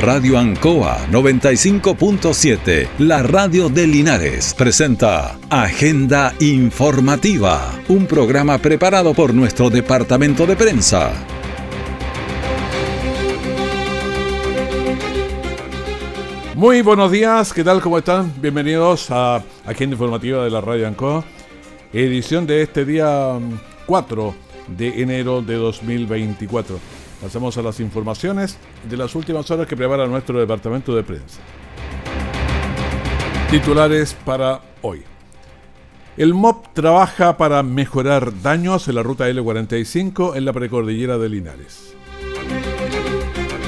Radio Ancoa 95.7, la radio de Linares, presenta Agenda Informativa, un programa preparado por nuestro departamento de prensa. Muy buenos días, ¿qué tal? ¿Cómo están? Bienvenidos a Agenda Informativa de la Radio Ancoa, edición de este día 4 mm, de enero de 2024. Pasamos a las informaciones de las últimas horas que prepara nuestro departamento de prensa. Titulares para hoy. El MOP trabaja para mejorar daños en la ruta L45 en la precordillera de Linares.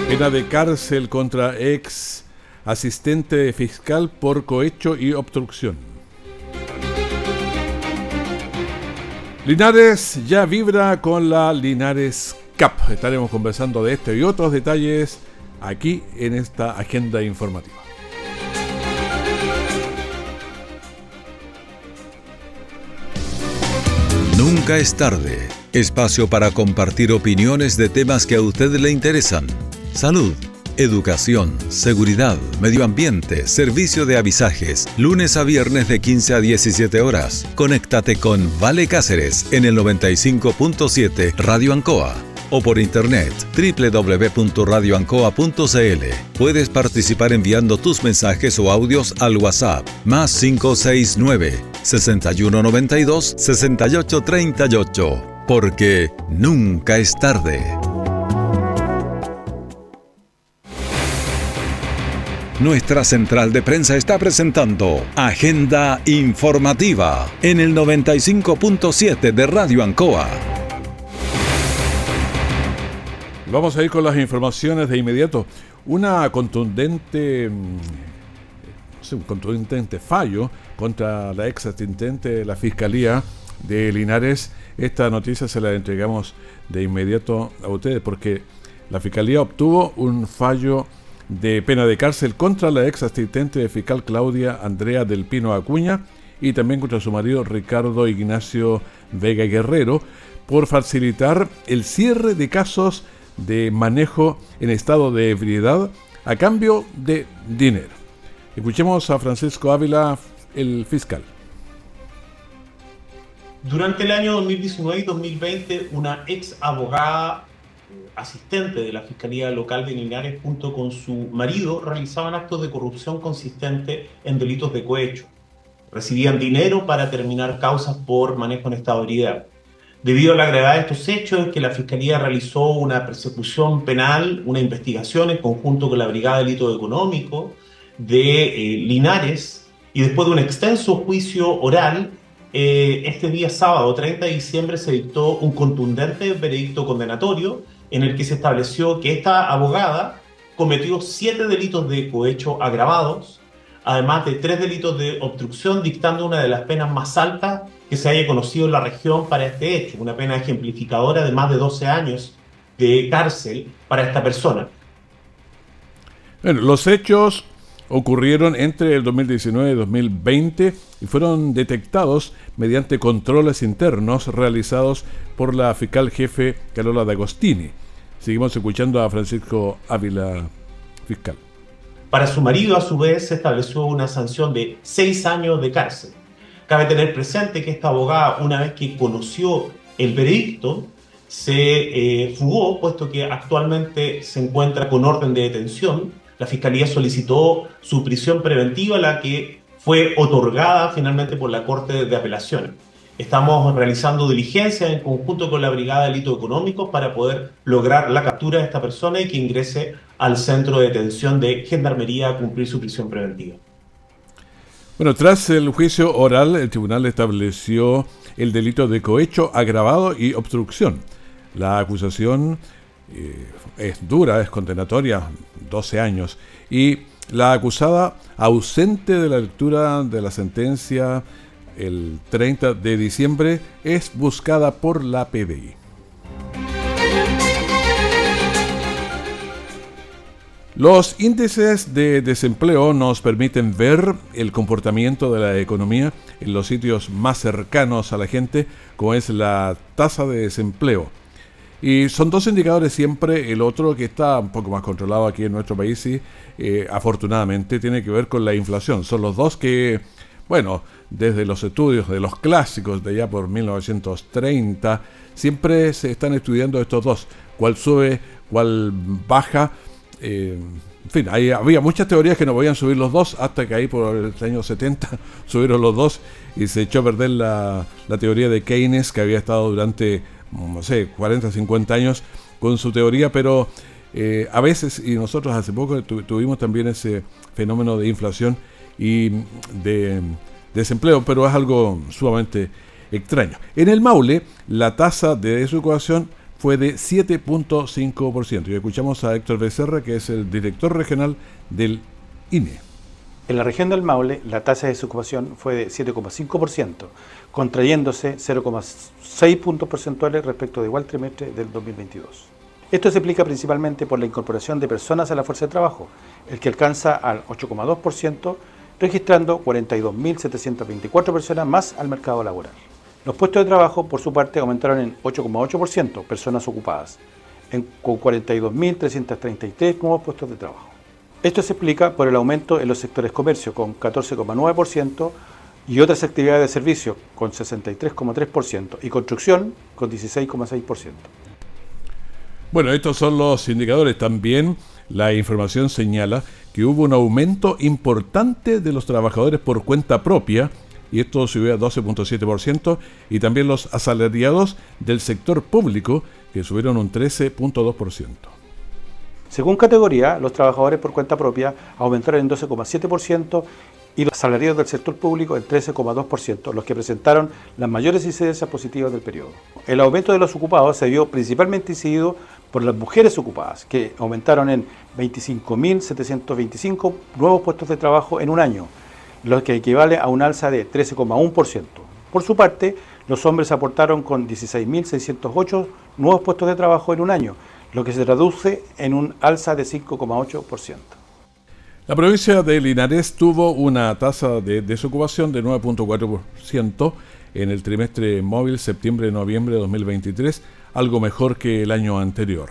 Pena de cárcel contra ex asistente fiscal por cohecho y obstrucción. Linares ya vibra con la Linares Estaremos conversando de este y otros detalles aquí en esta agenda informativa. Nunca es tarde. Espacio para compartir opiniones de temas que a usted le interesan. Salud, educación, seguridad, medio ambiente, servicio de avisajes. Lunes a viernes de 15 a 17 horas. Conéctate con Vale Cáceres en el 95.7 Radio Ancoa o por internet www.radioancoa.cl. Puedes participar enviando tus mensajes o audios al WhatsApp más 569 6192 6838 porque nunca es tarde. Nuestra central de prensa está presentando Agenda Informativa en el 95.7 de Radio Ancoa. Vamos a ir con las informaciones de inmediato. Una contundente, mm, un contundente fallo contra la ex asistente de la Fiscalía de Linares. Esta noticia se la entregamos de inmediato a ustedes porque la Fiscalía obtuvo un fallo de pena de cárcel contra la ex asistente de fiscal Claudia Andrea del Pino Acuña y también contra su marido Ricardo Ignacio Vega Guerrero por facilitar el cierre de casos de manejo en estado de ebriedad a cambio de dinero. Escuchemos a Francisco Ávila, el fiscal. Durante el año 2019 y 2020, una ex abogada asistente de la Fiscalía Local de Linares junto con su marido realizaban actos de corrupción consistente en delitos de cohecho. Recibían dinero para terminar causas por manejo en estado de ebriedad. Debido a la gravedad de estos hechos, que la Fiscalía realizó una persecución penal, una investigación en conjunto con la Brigada de Delito Económico de eh, Linares y después de un extenso juicio oral, eh, este día sábado 30 de diciembre se dictó un contundente veredicto condenatorio en el que se estableció que esta abogada cometió siete delitos de cohecho agravados, además de tres delitos de obstrucción, dictando una de las penas más altas que se haya conocido en la región para este hecho, una pena ejemplificadora de más de 12 años de cárcel para esta persona. Bueno, los hechos ocurrieron entre el 2019 y 2020 y fueron detectados mediante controles internos realizados por la fiscal jefe Carola D'Agostini. Seguimos escuchando a Francisco Ávila, fiscal. Para su marido, a su vez, se estableció una sanción de seis años de cárcel. Cabe tener presente que esta abogada, una vez que conoció el veredicto, se eh, fugó, puesto que actualmente se encuentra con orden de detención. La Fiscalía solicitó su prisión preventiva, la que fue otorgada finalmente por la Corte de Apelaciones. Estamos realizando diligencias en conjunto con la Brigada de Delitos Económicos para poder lograr la captura de esta persona y que ingrese al centro de detención de Gendarmería a cumplir su prisión preventiva. Bueno, tras el juicio oral, el tribunal estableció el delito de cohecho agravado y obstrucción. La acusación eh, es dura, es condenatoria, 12 años, y la acusada, ausente de la lectura de la sentencia el 30 de diciembre, es buscada por la PDI. Los índices de desempleo nos permiten ver el comportamiento de la economía en los sitios más cercanos a la gente, como es la tasa de desempleo. Y son dos indicadores siempre, el otro que está un poco más controlado aquí en nuestro país y eh, afortunadamente tiene que ver con la inflación. Son los dos que, bueno, desde los estudios de los clásicos de ya por 1930, siempre se están estudiando estos dos, cuál sube, cuál baja. Eh, en fin, había muchas teorías que no podían subir los dos, hasta que ahí por el año 70 subieron los dos y se echó a perder la, teoría de Keynes, que había estado durante, no sé, 40, 50 años con su teoría, pero eh, a veces, y nosotros hace poco tuvimos también ese fenómeno de inflación y de desempleo, pero es algo sumamente extraño. En el Maule, la tasa de desocupación fue de 7.5%. Y escuchamos a Héctor Becerra, que es el director regional del INE. En la región del Maule, la tasa de desocupación fue de 7,5%, contrayéndose 0,6 puntos porcentuales respecto de igual trimestre del 2022. Esto se explica principalmente por la incorporación de personas a la fuerza de trabajo, el que alcanza al 8,2%, registrando 42.724 personas más al mercado laboral. Los puestos de trabajo, por su parte, aumentaron en 8,8%, personas ocupadas, en, con 42.333 nuevos puestos de trabajo. Esto se explica por el aumento en los sectores comercio, con 14,9%, y otras actividades de servicio, con 63,3%, y construcción, con 16,6%. Bueno, estos son los indicadores. También la información señala que hubo un aumento importante de los trabajadores por cuenta propia, y esto subió a 12.7%, y también los asalariados del sector público, que subieron un 13.2%. Según categoría, los trabajadores por cuenta propia aumentaron en 12,7% y los asalariados del sector público en 13,2%, los que presentaron las mayores incidencias positivas del periodo. El aumento de los ocupados se vio principalmente incidido por las mujeres ocupadas, que aumentaron en 25.725 nuevos puestos de trabajo en un año, lo que equivale a un alza de 13,1%. Por su parte, los hombres aportaron con 16.608 nuevos puestos de trabajo en un año, lo que se traduce en un alza de 5,8%. La provincia de Linares tuvo una tasa de desocupación de 9.4% en el trimestre móvil septiembre-noviembre de 2023, algo mejor que el año anterior.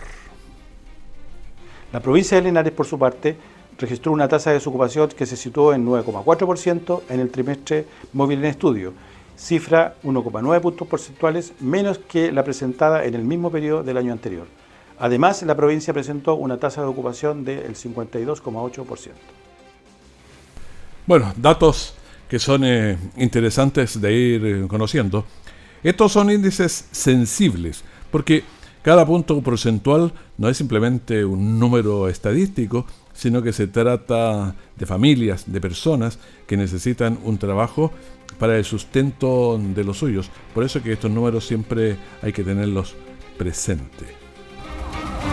La provincia de Linares, por su parte, registró una tasa de desocupación que se situó en 9,4% en el trimestre móvil en estudio, cifra 1,9 puntos porcentuales menos que la presentada en el mismo periodo del año anterior. Además, la provincia presentó una tasa de ocupación del 52,8%. Bueno, datos que son eh, interesantes de ir eh, conociendo. Estos son índices sensibles, porque cada punto porcentual no es simplemente un número estadístico, sino que se trata de familias, de personas que necesitan un trabajo para el sustento de los suyos. Por eso que estos números siempre hay que tenerlos presentes.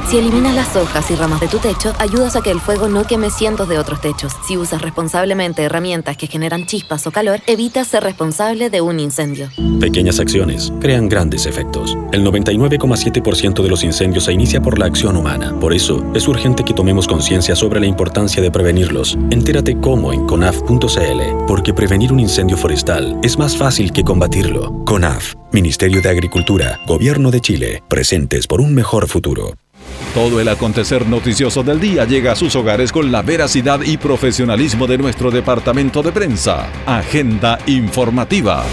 Si eliminas las hojas y ramas de tu techo, ayudas a que el fuego no queme cientos de otros techos. Si usas responsablemente herramientas que generan chispas o calor, evitas ser responsable de un incendio. Pequeñas acciones crean grandes efectos. El 99,7% de los incendios se inicia por la acción humana. Por eso, es urgente que tomemos conciencia sobre la importancia de prevenirlos. Entérate cómo en conaf.cl, porque prevenir un incendio forestal es más fácil que combatirlo. CONAF, Ministerio de Agricultura, Gobierno de Chile, presentes por un mejor futuro. Todo el acontecer noticioso del día llega a sus hogares con la veracidad y profesionalismo de nuestro departamento de prensa. Agenda informativa.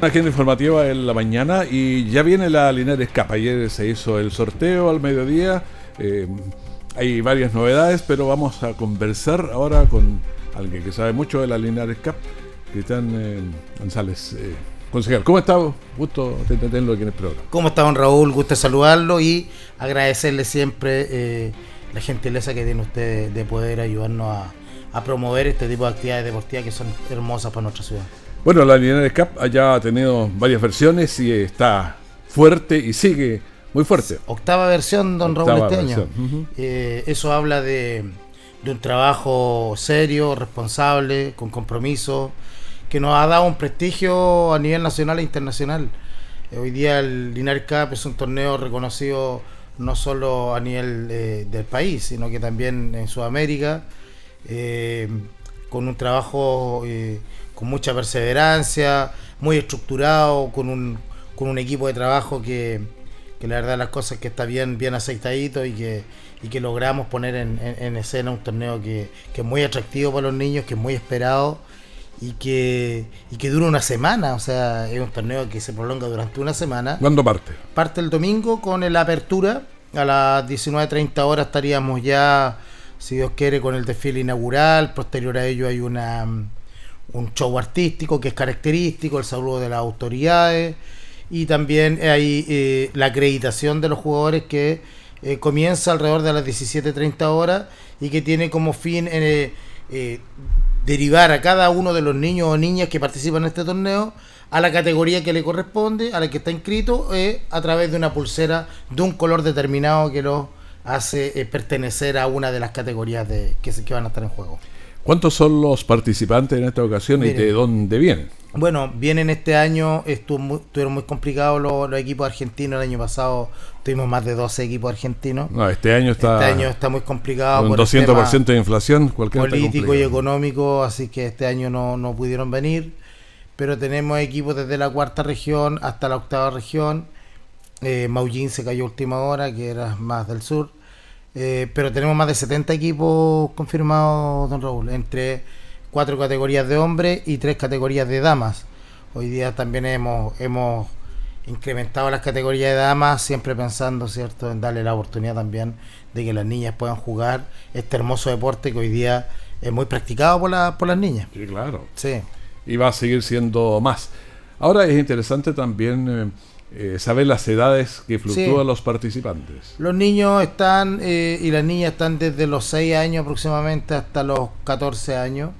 Agenda informativa en la mañana y ya viene la Linares Cup. Ayer se hizo el sorteo al mediodía. Eh, hay varias novedades, pero vamos a conversar ahora con alguien que sabe mucho de la Linares Cup, Cristian eh, González. Eh, Concejal, ¿cómo está? Gusto tenerlo aquí en el programa. ¿Cómo está, don Raúl? Gusto saludarlo y agradecerle siempre eh, la gentileza que tiene usted de poder ayudarnos a, promover este tipo de actividades deportivas que son hermosas para nuestra ciudad. Bueno, la Linares Cup ya ha tenido varias versiones y está fuerte y sigue muy fuerte. Octava versión, don Raúl, este año. Eh, eso habla de, de un trabajo serio, responsable, con compromiso que nos ha dado un prestigio a nivel nacional e internacional. Eh, hoy día el Linares Cup es un torneo reconocido no solo a nivel eh, del país, sino que también en Sudamérica, eh, con un trabajo con mucha perseverancia, muy estructurado, con un, con un equipo de trabajo que, que la verdad las cosas que está bien, bien aceitadito y que, y que logramos poner en, escena un torneo que, que, es muy atractivo para los niños, que es muy esperado y que, y que dura una semana, o sea, es un torneo que se prolonga durante una semana. ¿Cuándo parte? Parte el domingo con la apertura, a las 19.30 horas estaríamos ya, si Dios quiere, con el desfile inaugural, posterior a ello hay una un show artístico que es característico, el saludo de las autoridades y también hay eh, la acreditación de los jugadores que eh, comienza alrededor de las 17.30 horas y que tiene como fin eh, derivar a cada uno de los niños o niñas que participan en este torneo a la categoría que le corresponde, a la que está inscrito, a través de una pulsera de un color determinado que lo hace pertenecer a una de las categorías de, que, que van a estar en juego. ¿Cuántos son los participantes en esta ocasión y de dónde vienen? Bueno, vienen este año, estuvo estuvieron muy complicados los, equipos argentinos. El año pasado tuvimos más de 12 equipos argentinos. No, este año está, este año está muy complicado. Con 200% de inflación, cualquier político y económico, así que este año no, no pudieron venir. Pero tenemos equipos desde la cuarta región hasta la octava región. Eh, Maullín se cayó última hora, que era más del sur. Eh, pero tenemos más de 70 equipos confirmados, don Raúl, entre cuatro categorías de hombres y tres categorías de damas. Hoy día también hemos, hemos incrementado las categorías de damas, siempre pensando, ¿cierto?, en darle la oportunidad también de que las niñas puedan jugar este hermoso deporte que hoy día es muy practicado por, la, por las niñas. Sí, claro. Sí. Y va a seguir siendo más. Ahora es interesante también... Eh, eh, saber las edades que fluctúan los participantes. Los niños están eh, y las niñas están desde los 6 años aproximadamente hasta los 14 años.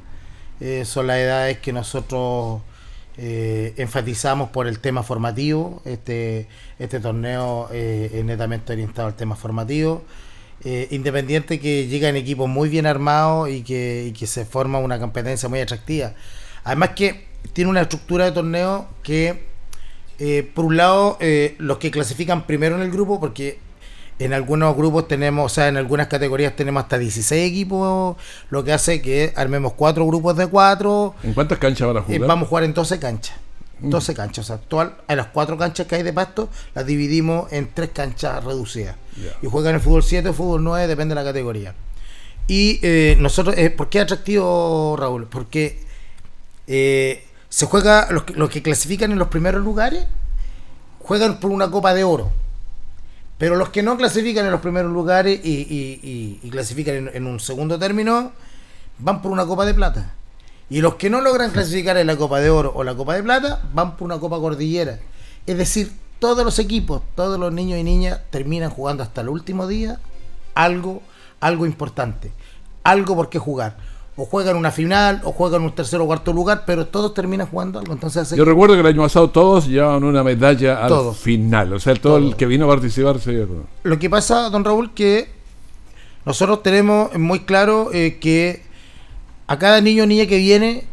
Eh, son las edades que nosotros enfatizamos por el tema formativo. Este, este torneo es netamente orientado al tema formativo. independiente que llega en equipos muy bien armados y que, y que se forma una competencia muy atractiva. Además que tiene una estructura de torneo que eh, por un lado, eh, los que clasifican primero en el grupo, porque en algunos grupos tenemos, o sea, en algunas categorías tenemos hasta 16 equipos, lo que hace que armemos cuatro grupos de cuatro. ¿En cuántas canchas van a jugar? Eh, vamos a jugar en 12 canchas. 12 mm. canchas, o sea, todas, a las cuatro canchas que hay de pasto las dividimos en tres canchas reducidas. Y juegan el fútbol 7 o fútbol 9, depende de la categoría. Y nosotros, ¿por qué es atractivo, Raúl? Porque se juega, los que, clasifican en los primeros lugares, juegan por una copa de oro. Pero los que no clasifican en los primeros lugares y, clasifican en, un segundo término, van por una copa de plata. Y los que no logran clasificar en la copa de oro o la copa de plata, van por una copa cordillera. Es decir, todos los equipos, todos los niños y niñas terminan jugando hasta el último día algo, algo importante, algo por qué jugar o juegan una final, o juegan un tercer o cuarto lugar, pero todos terminan jugando algo. Entonces Yo recuerdo que el año pasado todos llevaban una medalla al final, o sea, todo, el que vino a participar se Lo que pasa, don Raúl, que nosotros tenemos muy claro eh, que a cada niño o niña que viene,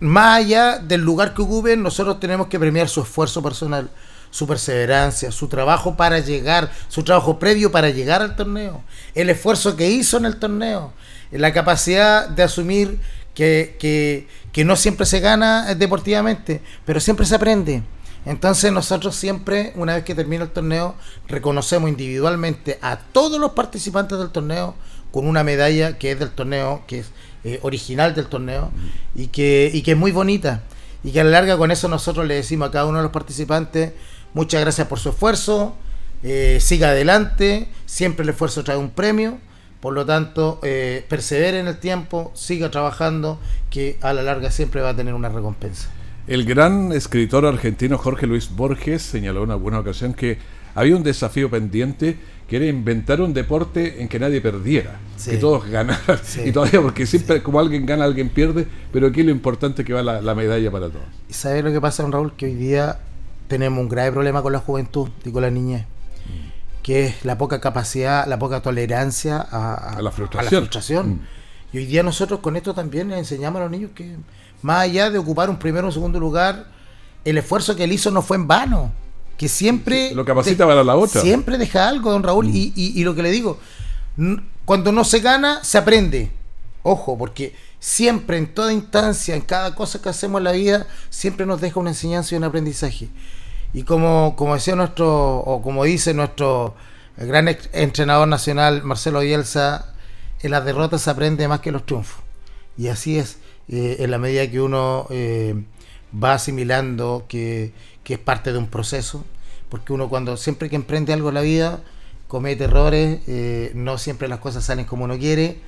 más allá del lugar que ocupen, nosotros tenemos que premiar su esfuerzo personal, su perseverancia, su trabajo para llegar, su trabajo previo para llegar al torneo, el esfuerzo que hizo en el torneo la capacidad de asumir que, no siempre se gana deportivamente, pero siempre se aprende. Entonces nosotros siempre, una vez que termina el torneo, reconocemos individualmente a todos los participantes del torneo con una medalla que es del torneo, que es eh, original del torneo y que, y que es muy bonita. Y que a la larga con eso nosotros le decimos a cada uno de los participantes, muchas gracias por su esfuerzo, eh, siga adelante, siempre el esfuerzo trae un premio por lo tanto, eh, persevere en el tiempo, siga trabajando, que a la larga siempre va a tener una recompensa. El gran escritor argentino Jorge Luis Borges señaló en alguna ocasión que había un desafío pendiente que era inventar un deporte en que nadie perdiera, que todos ganaran. Y todavía, porque siempre como alguien gana, alguien pierde, pero aquí lo importante es que va la, medalla para todos. ¿Y sabes lo que pasa, don Raúl? Que hoy día tenemos un grave problema con la juventud y con la niñez que es la poca capacidad, la poca tolerancia a, la frustración. Mm. Y hoy día nosotros con esto también le enseñamos a los niños que más allá de ocupar un primero o un segundo lugar, el esfuerzo que él hizo no fue en vano. Que siempre... lo capacita para la otra. Siempre deja algo, don Raúl. Mm. Y, y, lo que le digo, cuando no se gana, se aprende. Ojo, porque siempre, en toda instancia, en cada cosa que hacemos en la vida, siempre nos deja una enseñanza y un aprendizaje. Y como, como decía nuestro, o como dice nuestro gran entrenador nacional, Marcelo Bielsa, en las derrotas se aprende más que los triunfos. Y así es, eh, en la medida que uno eh, va asimilando que, que, es parte de un proceso, porque uno cuando siempre que emprende algo en la vida, comete errores, eh, no siempre las cosas salen como uno quiere,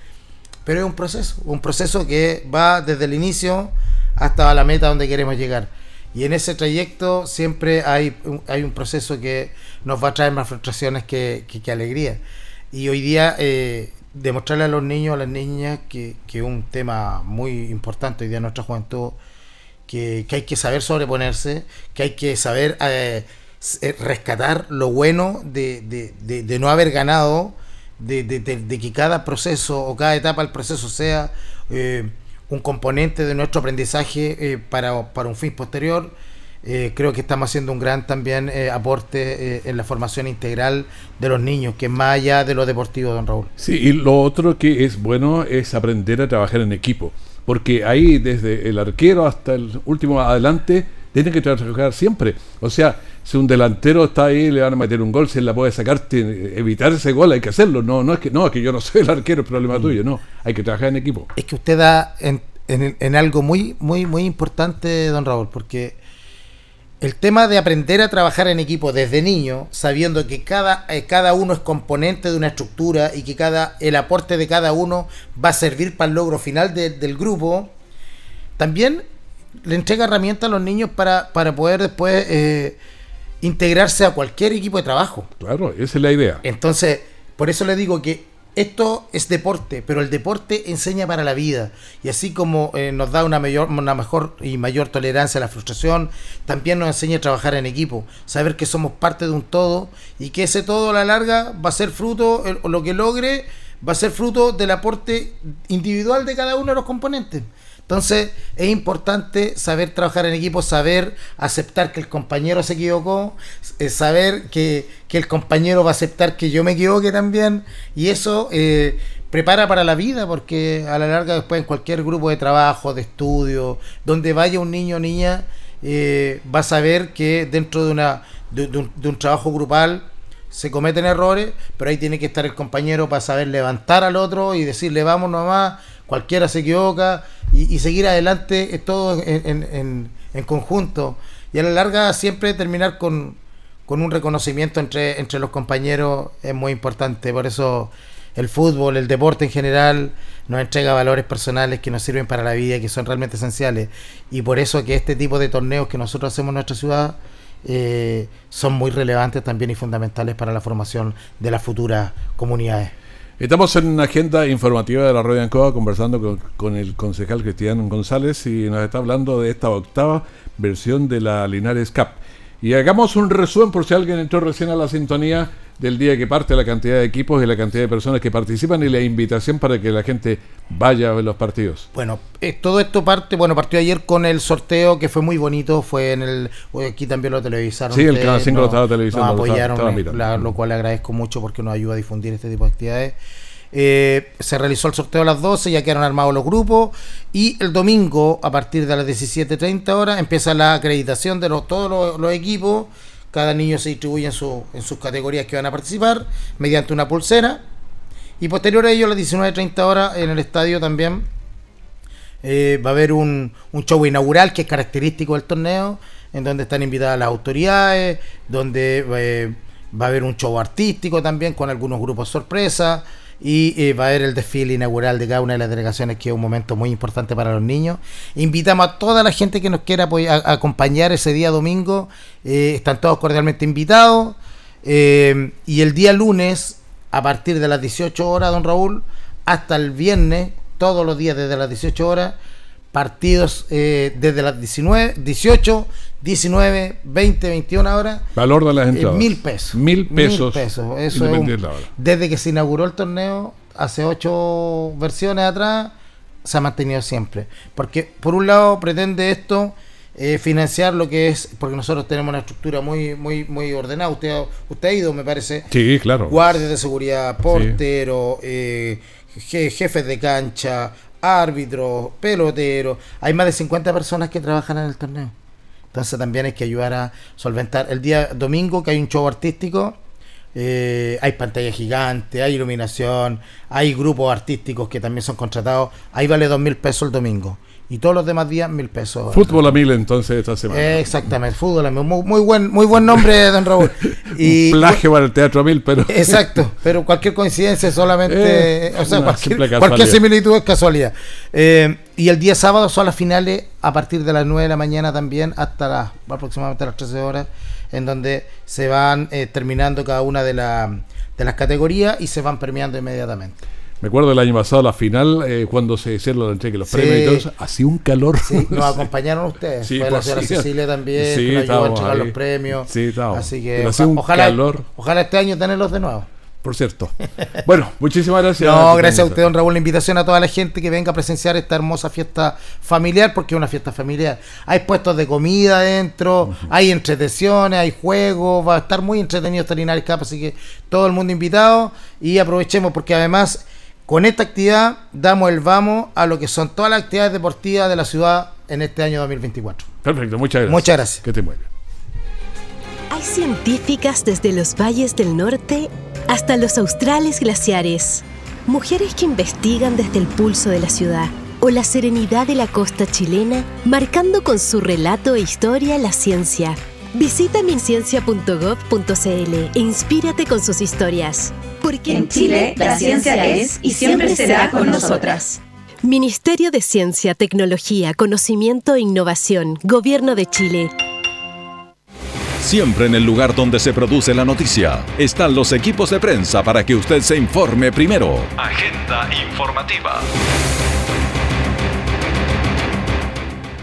pero es un proceso, un proceso que va desde el inicio hasta la meta donde queremos llegar. Y en ese trayecto siempre hay, hay un proceso que nos va a traer más frustraciones que, que, alegría. Y hoy día eh, demostrarle a los niños, a las niñas, que, es un tema muy importante hoy día en nuestra juventud, que, hay que saber sobreponerse, que hay que saber eh, eh, rescatar lo bueno de, de, de no haber ganado de, que cada proceso o cada etapa del proceso sea un componente de nuestro aprendizaje eh, para, un fin posterior. Eh, creo que estamos haciendo un gran también aporte en la formación integral de los niños, que es más allá de lo deportivo, don Raúl. Sí, y lo otro que es bueno es aprender a trabajar en equipo, porque ahí desde el arquero hasta el último adelante, tiene que trabajar siempre. O sea, si un delantero está ahí, le van a meter un gol, si él la puede sacar, evitar ese gol, hay que hacerlo. No, no es que no, es que yo no soy el arquero, el problema mm. tuyo, no. Hay que trabajar en equipo. Es que usted da en, en, algo muy, muy, muy importante, don Raúl, porque el tema de aprender a trabajar en equipo desde niño, sabiendo que cada, eh, cada uno es componente de una estructura y que cada, el aporte de cada uno va a servir para el logro final del grupo, también le entrega herramientas a los niños para, para poder después eh, integrarse a cualquier equipo de trabajo. Claro, esa es la idea. Entonces, por eso le digo que esto es deporte, pero el deporte enseña para la vida. Y así como eh, nos da una, mayor, una mejor y mayor tolerancia a la frustración, también nos enseña a trabajar en equipo, saber que somos parte de un todo y que ese todo a la larga va a ser fruto, o lo que logre, va a ser fruto del aporte individual de cada uno de los componentes. Entonces es importante saber trabajar en equipo, saber aceptar que el compañero se equivocó, eh, saber que, el compañero va a aceptar que yo me equivoque también. Y eso eh, prepara para la vida porque a la larga después en cualquier grupo de trabajo, de estudio, donde vaya un niño o niña, eh, va a saber que dentro de, una, de, un, de un trabajo grupal se cometen errores, pero ahí tiene que estar el compañero para saber levantar al otro y decirle vamos nomás cualquiera se equivoca y, seguir adelante es todo en, conjunto. Y a la larga siempre terminar con, un reconocimiento entre, entre los compañeros es muy importante. Por eso el fútbol, el deporte en general, nos entrega valores personales que nos sirven para la vida, que son realmente esenciales. Y por eso que este tipo de torneos que nosotros hacemos en nuestra ciudad eh, son muy relevantes también y fundamentales para la formación de las futuras comunidades. Estamos en una agenda informativa de la Radio Ancoa conversando con, el concejal Cristian González y nos está hablando de esta octava versión de la Linares Cup. Y hagamos un resumen por si alguien entró recién a la sintonía del día que parte la cantidad de equipos y la cantidad de personas que participan y la invitación para que la gente vaya a ver los partidos. Bueno, eh, todo esto parte, bueno, partió ayer con el sorteo que fue muy bonito, fue en el, aquí también lo televisaron. Sí, el Canal 5 lo estaba televisando. Nos apoyaron, lo cual agradezco mucho porque nos ayuda a difundir este tipo de actividades. Eh, se realizó el sorteo a las 12, ya quedaron armados los grupos y el domingo a partir de las 17.30 horas empieza la acreditación de los, todos los equipos cada niño se distribuye en, su, en sus categorías que van a participar mediante una pulsera. Y posterior a ello, a las 19.30 horas, en el estadio también eh, va a haber un, un, show inaugural que es característico del torneo, en donde están invitadas las autoridades, donde eh, va a haber un show artístico también con algunos grupos sorpresa y eh, va a haber el desfile inaugural de cada una de las delegaciones, que es un momento muy importante para los niños. Invitamos a toda la gente que nos quiera acompañar ese día domingo, eh, están todos cordialmente invitados. Eh, y el día lunes, a partir de las 18 horas, don Raúl, hasta el viernes, todos los días desde las 18 horas, partidos desde las 19, 18, 19, 20, 21 horas. Valor de las eh, entradas. mil pesos. Mil pesos. Eso es desde que se inauguró el torneo, hace ocho versiones atrás, se ha mantenido siempre. Porque por un lado pretende esto eh, financiar lo que es, porque nosotros tenemos una estructura muy muy muy ordenada. Usted, usted ha ido, me parece. Sí, claro. Guardias de seguridad, portero, eh, jefes de cancha, árbitros, peloteros. Hay más de 50 personas que trabajan en el torneo. Entonces también hay que ayudar a solventar. El día domingo que hay un show artístico, eh, hay pantalla gigante, hay iluminación, hay grupos artísticos que también son contratados. Ahí vale dos mil pesos el domingo y todos los demás días mil pesos. Fútbol a mil entonces esta semana. exactamente, fútbol a mil. Muy, buen, muy buen nombre, don Raúl. Y, Un plagio para el teatro a mil, pero. Exacto, pero cualquier coincidencia solamente. Eh, o sea, cualquier, similitud es casualidad. Eh, y el día sábado son las finales a partir de las 9 de la mañana también hasta las aproximadamente las 13 horas, en donde se van eh, terminando cada una de, de las categorías y se van premiando inmediatamente. Me acuerdo del año pasado, la final, eh, cuando se hicieron la entrega los premios y todo eso, hacía un calor. Sí, nos acompañaron ustedes. Fue la pues señora Cecilia también, que nos ayudó a entregar los premios. Sí, estábamos. Así que ojalá, ojalá este año tenerlos de nuevo por cierto. Bueno, muchísimas gracias. No, gracias a usted, don Raúl, la invitación a toda la gente que venga a presenciar esta hermosa fiesta familiar, porque es una fiesta familiar. Hay puestos de comida adentro, hay entretenciones, hay juegos, va a estar muy entretenido esta Linares Cup, así que todo el mundo invitado y aprovechemos porque además con esta actividad damos el vamos a lo que son todas las actividades deportivas de la ciudad en este año 2024. Perfecto, muchas gracias. Muchas gracias. Que te muera. Hay científicas desde los valles del norte hasta los australes glaciares. Mujeres que investigan desde el pulso de la ciudad o la serenidad de la costa chilena, marcando con su relato e historia la ciencia. Visita minciencia.gov.cl e inspírate con sus historias. Porque en Chile la ciencia es y siempre será con nosotras. Ministerio de Ciencia, Tecnología, Conocimiento e Innovación, Gobierno de Chile. Siempre en el lugar donde se produce la noticia están los equipos de prensa para que usted se informe primero. Agenda informativa.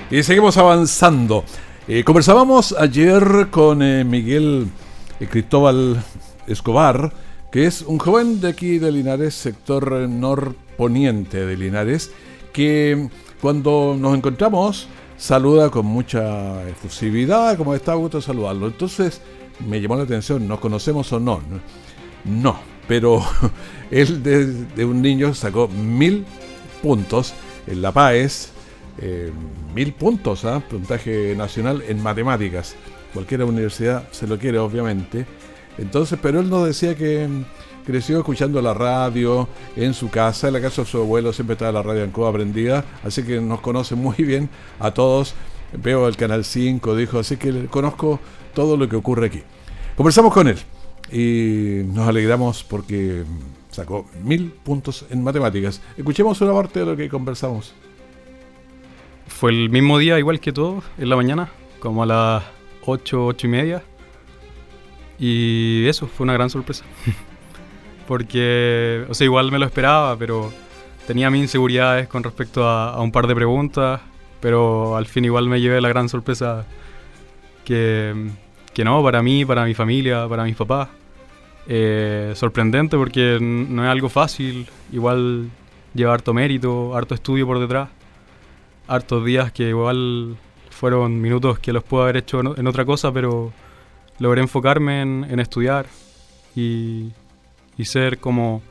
Y seguimos avanzando. Eh, conversábamos ayer con eh, Miguel eh, Cristóbal Escobar que es un joven de aquí de Linares, sector norponiente de Linares, que cuando nos encontramos saluda con mucha efusividad, como está a gusto saludarlo. Entonces me llamó la atención, ¿nos conocemos o no? No, pero él de, un niño sacó mil puntos en La Paz, eh, mil puntos, ¿ah? puntaje nacional en matemáticas. Cualquier universidad se lo quiere, obviamente. Entonces, pero él nos decía que creció escuchando la radio en su casa, en la casa de su abuelo siempre estaba la radio en Cuba prendida, así que nos conoce muy bien a todos. Veo el Canal 5, dijo, así que conozco todo lo que ocurre aquí. Conversamos con él y nos alegramos porque sacó mil puntos en matemáticas. Escuchemos una parte de lo que conversamos. Fue el mismo día, igual que todo, en la mañana, como a las 8, 8 y media. Y eso, fue una gran sorpresa. Porque, o sea, igual me lo esperaba, pero tenía mis inseguridades con respecto a, un par de preguntas, pero al fin igual me llevé la gran sorpresa que, que no, para mí, para mi familia, para mis papás. Eh, sorprendente porque no es algo fácil, igual lleva harto mérito, harto estudio por detrás, hartos días que igual fueron minutos que los puedo haber hecho en otra cosa, pero logré enfocarme en, estudiar y, ser como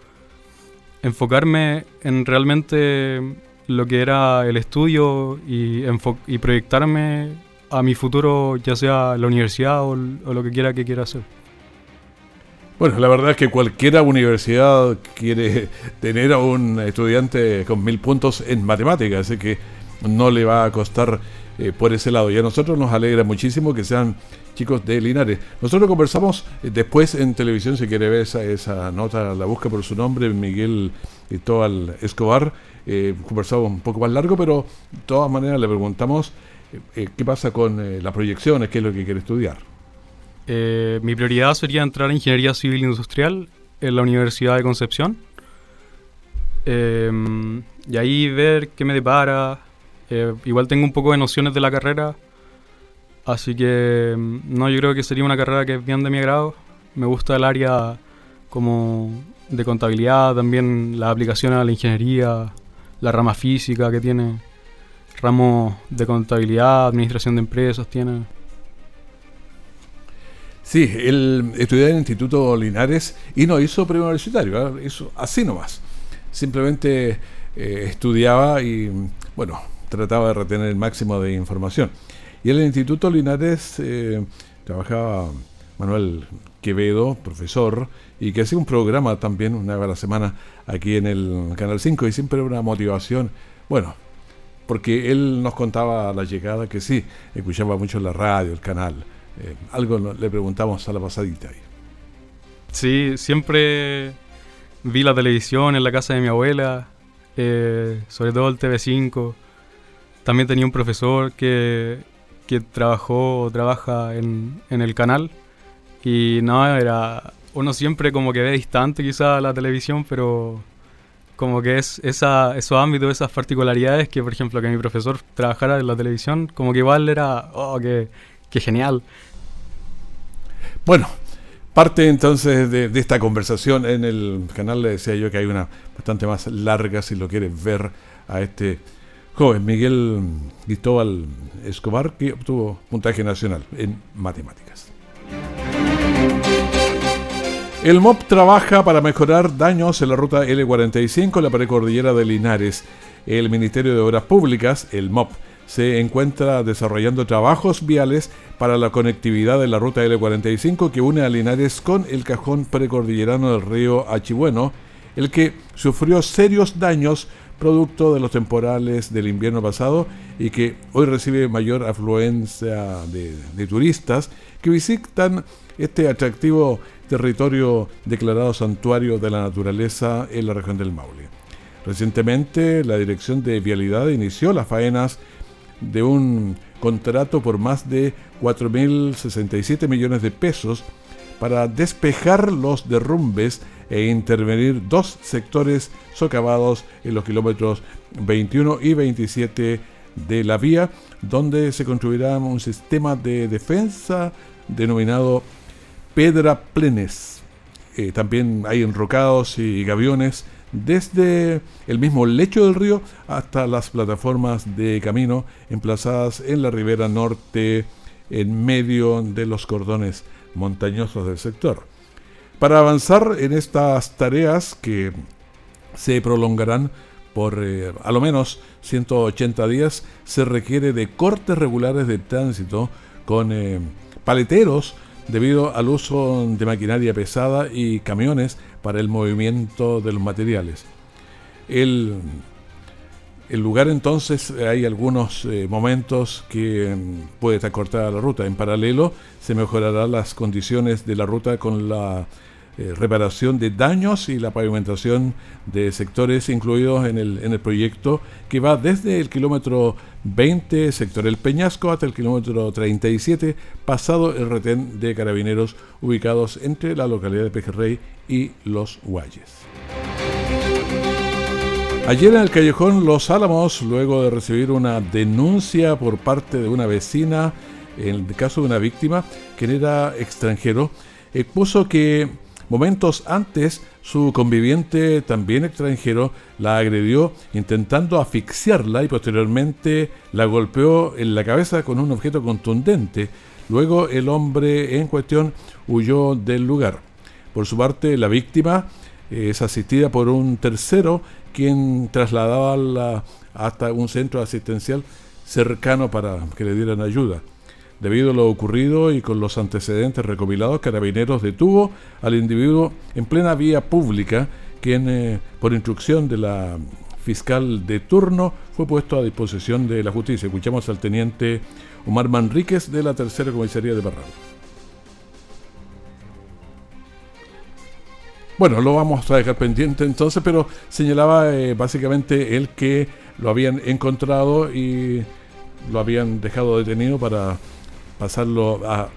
enfocarme en realmente lo que era el estudio y, y proyectarme a mi futuro, ya sea la universidad o, lo que quiera que quiera hacer. Bueno, la verdad es que cualquier universidad quiere tener a un estudiante con mil puntos en matemáticas, así que no le va a costar eh, por ese lado. Y a nosotros nos alegra muchísimo que sean chicos de Linares. Nosotros conversamos eh, después en televisión, si quiere ver esa, esa nota, la busca por su nombre, Miguel Cristóbal Escobar. Eh, conversamos un poco más largo, pero de todas maneras le preguntamos qué pasa con las proyecciones, qué es lo que quiere estudiar. mi prioridad sería entrar en Ingeniería Civil Industrial en la Universidad de Concepción. y ahí ver qué me depara. Igual tengo un poco de nociones de la carrera Así que mm, no, yo creo que sería una carrera que es bien de mi agrado. Me gusta el área como de contabilidad, también la aplicación a la ingeniería, la rama física que tiene, ramo de contabilidad, administración de empresas tiene. Sí, él estudió en el Instituto Linares y no hizo preuniversitario, ¿eh? hizo así nomás. Simplemente eh, estudiaba y, bueno, trataba de retener el máximo de información. Y en el Instituto Linares eh, trabajaba Manuel Quevedo, profesor, y que hacía un programa también una vez a la semana aquí en el Canal 5 y siempre una motivación, bueno, porque él nos contaba a la llegada que sí, escuchaba mucho la radio, el canal. Eh, algo le preguntamos a la pasadita ahí. Sí, siempre vi la televisión en la casa de mi abuela, eh, sobre todo el TV5. También tenía un profesor que, que trabajó o trabaja en, en el canal. Y no, era. Uno siempre como que ve distante quizá la televisión, pero como que es esa, esos ámbitos, esas particularidades que, por ejemplo, que mi profesor trabajara en la televisión, como que igual era, oh, qué, qué genial. Bueno, Parte entonces de, esta conversación en el canal, le decía yo que hay una bastante más larga si lo quieres ver a este joven Miguel Cristóbal Escobar que obtuvo puntaje nacional en matemáticas. El MOP trabaja para mejorar daños en la ruta L45, la precordillera de Linares. El Ministerio de Obras Públicas, el MOP, se encuentra desarrollando trabajos viales para la conectividad de la ruta L45 que une a Linares con el cajón precordillerano del río Achibueno, el que sufrió serios daños producto de los temporales del invierno pasado y que hoy recibe mayor afluencia de, turistas que visitan este atractivo territorio declarado santuario de la naturaleza en la región del Maule. Recientemente, la Dirección de Vialidad inició las faenas de un contrato por más de 4.067 millones de pesos para despejar los derrumbes e intervenir dos sectores socavados en los kilómetros 21 y 27 de la vía, donde se construirá un sistema de defensa denominado Pedra Plenes. Eh, también hay enrocados y gaviones desde el mismo lecho del río hasta las plataformas de camino emplazadas en la ribera norte en medio de los cordones montañosos del sector. Para avanzar en estas tareas que se prolongarán por eh, a lo menos 180 días, se requiere de cortes regulares de tránsito con eh, paleteros debido al uso de maquinaria pesada y camiones para el movimiento de los materiales. El, lugar entonces hay algunos eh, momentos que mm, puede estar cortada la ruta. En paralelo se mejorarán las condiciones de la ruta con la eh, reparación de daños y la pavimentación de sectores incluidos en el, en el proyecto que va desde el kilómetro 20, sector El Peñasco, hasta el kilómetro 37, pasado el retén de carabineros ubicados entre la localidad de Pejerrey y Los Guayes. Ayer en el callejón Los Álamos, luego de recibir una denuncia por parte de una vecina, en el caso de una víctima, quien era extranjero, expuso que Momentos antes, su conviviente, también extranjero, la agredió intentando asfixiarla y posteriormente la golpeó en la cabeza con un objeto contundente. Luego el hombre en cuestión huyó del lugar. Por su parte, la víctima es asistida por un tercero quien trasladaba hasta un centro asistencial cercano para que le dieran ayuda. Debido a lo ocurrido y con los antecedentes recopilados, Carabineros detuvo al individuo en plena vía pública, quien, eh, por instrucción de la fiscal de turno, fue puesto a disposición de la justicia. Escuchamos al teniente Omar Manríquez de la tercera comisaría de Barral. Bueno, lo vamos a dejar pendiente entonces, pero señalaba eh, básicamente él que lo habían encontrado y lo habían dejado detenido para pasarlo a,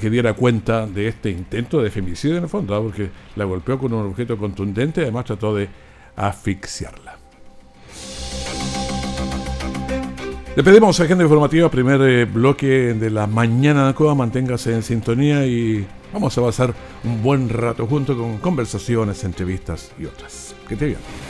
que diera cuenta de este intento de femicidio en el fondo, ¿ah? porque la golpeó con un objeto contundente y además trató de asfixiarla. Le pedimos Agenda Informativa, primer eh, bloque de la mañana de Cuba, manténgase en sintonía y vamos a pasar un buen rato junto con conversaciones, entrevistas y otras. Que te bien.